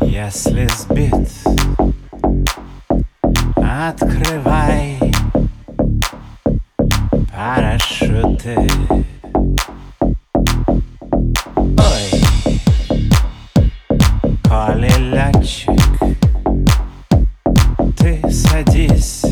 Если сбит, открывай парашюты. мальчик, ты садись.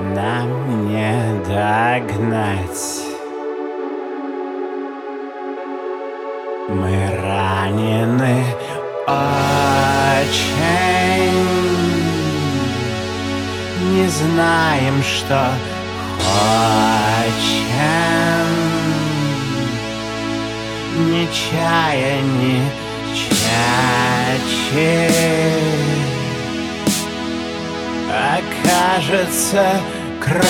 Нам не догнать. Мы ранены очень. Не знаем, что хочем. Не чая, не чачи. А кажется крови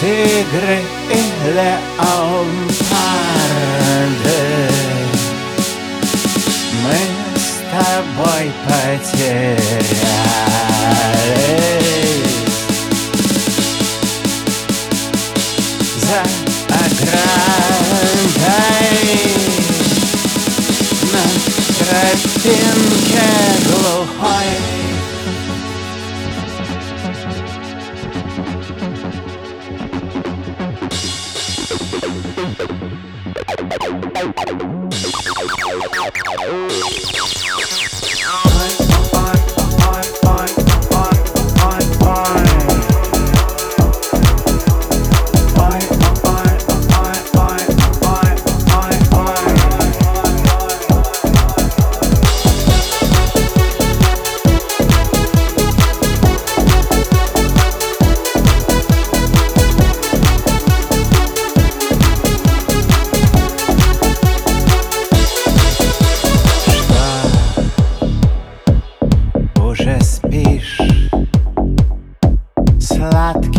Тигры и леопарды. Мы с тобой потеряли За оградой in the Ohio. Oh.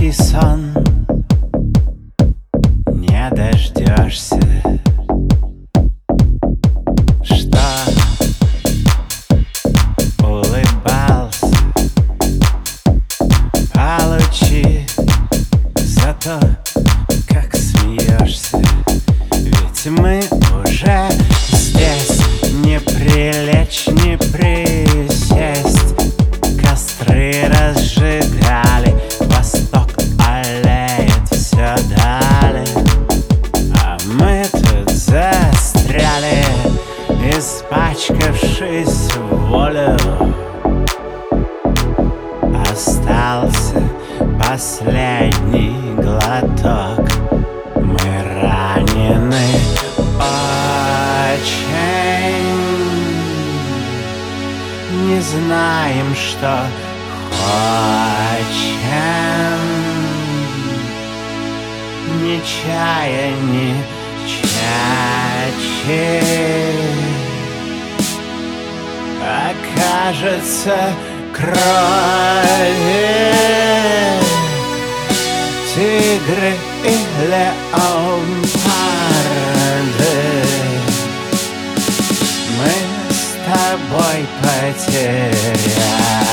сладкий сон Не дождешься. Что улыбался. Получи за то, как смеешься. Ведь мы Остался последний глоток. Мы ранены очень. Не знаем, что хочем. Не чая, не чачи а кажется крови Тигры и леопарды. Мы с тобой потеряли